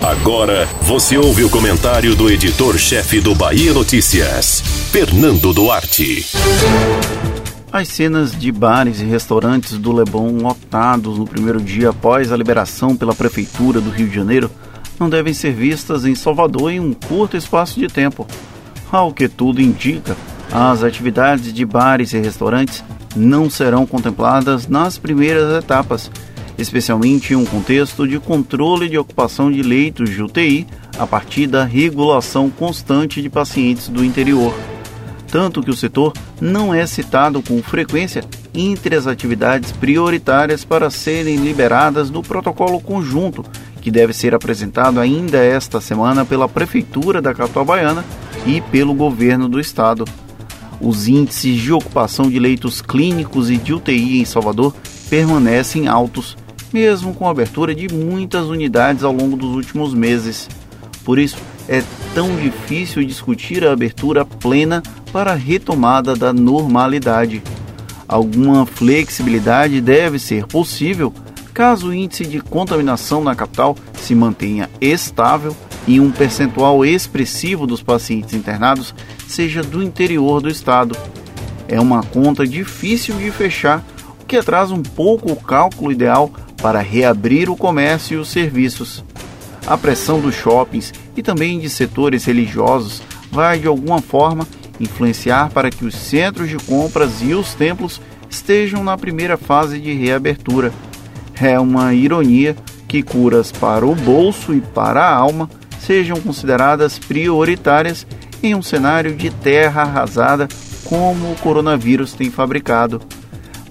Agora você ouve o comentário do editor-chefe do Bahia Notícias, Fernando Duarte. As cenas de bares e restaurantes do Leblon lotados no primeiro dia após a liberação pela Prefeitura do Rio de Janeiro não devem ser vistas em Salvador em um curto espaço de tempo. Ao que tudo indica, as atividades de bares e restaurantes não serão contempladas nas primeiras etapas, especialmente em um contexto de controle de ocupação de leitos de UTI a partir da regulação constante de pacientes do interior. Tanto que o setor não é citado com frequência entre as atividades prioritárias para serem liberadas no protocolo conjunto, que deve ser apresentado ainda esta semana pela Prefeitura da capital baiana e pelo governo do estado. Os índices de ocupação de leitos clínicos e de UTI em Salvador permanecem altos, mesmo com a abertura de muitas unidades ao longo dos últimos meses. Por isso, é tão difícil discutir a abertura plena para a retomada da normalidade. Alguma flexibilidade deve ser possível caso o índice de contaminação na capital se mantenha estável e um percentual expressivo dos pacientes internados seja do interior do estado. É uma conta difícil de fechar, o que atrasa um pouco o cálculo ideal para reabrir o comércio e os serviços. A pressão dos shoppings e também de setores religiosos vai de alguma forma influenciar para que os centros de compras e os templos estejam na primeira fase de reabertura. É uma ironia que curas para o bolso e para a alma sejam consideradas prioritárias em um cenário de terra arrasada como o coronavírus tem fabricado.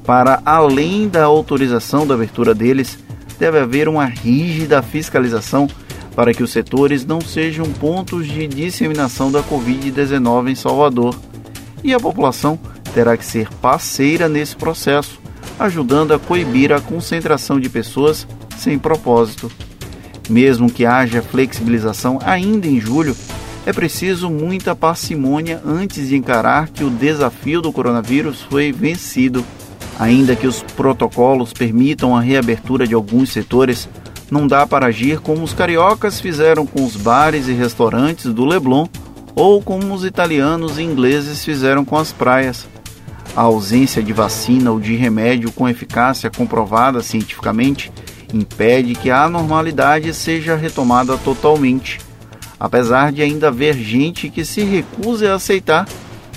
Para além da autorização da abertura deles, deve haver uma rígida fiscalização para que os setores não sejam pontos de disseminação da Covid-19 em Salvador. E a população terá que ser parceira nesse processo, ajudando a coibir a concentração de pessoas sem propósito. Mesmo que haja flexibilização ainda em julho, é preciso muita parcimônia antes de encarar que o desafio do coronavírus foi vencido. Ainda que os protocolos permitam a reabertura de alguns setores, não dá para agir como os cariocas fizeram com os bares e restaurantes do Leblon ou como os italianos e ingleses fizeram com as praias. A ausência de vacina ou de remédio com eficácia comprovada cientificamente impede que a normalidade seja retomada totalmente, apesar de ainda haver gente que se recuse a aceitar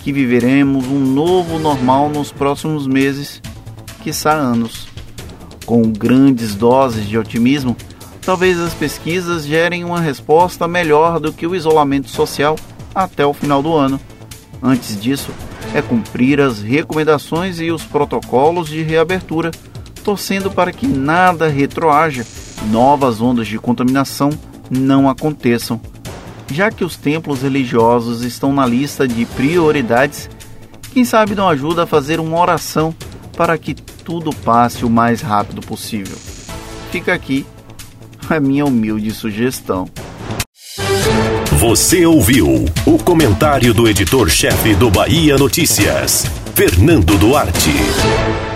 que viveremos um novo normal nos próximos meses, quiçá anos. Com grandes doses de otimismo, talvez as pesquisas gerem uma resposta melhor do que o isolamento social até o final do ano. Antes disso, é cumprir as recomendações e os protocolos de reabertura torcendo para que nada retroaja, novas ondas de contaminação não aconteçam. Já que os templos religiosos estão na lista de prioridades, quem sabe não ajuda a fazer uma oração para que tudo passe o mais rápido possível. Fica aqui a minha humilde sugestão. Você ouviu o comentário do editor-chefe do Bahia Notícias, Fernando Duarte.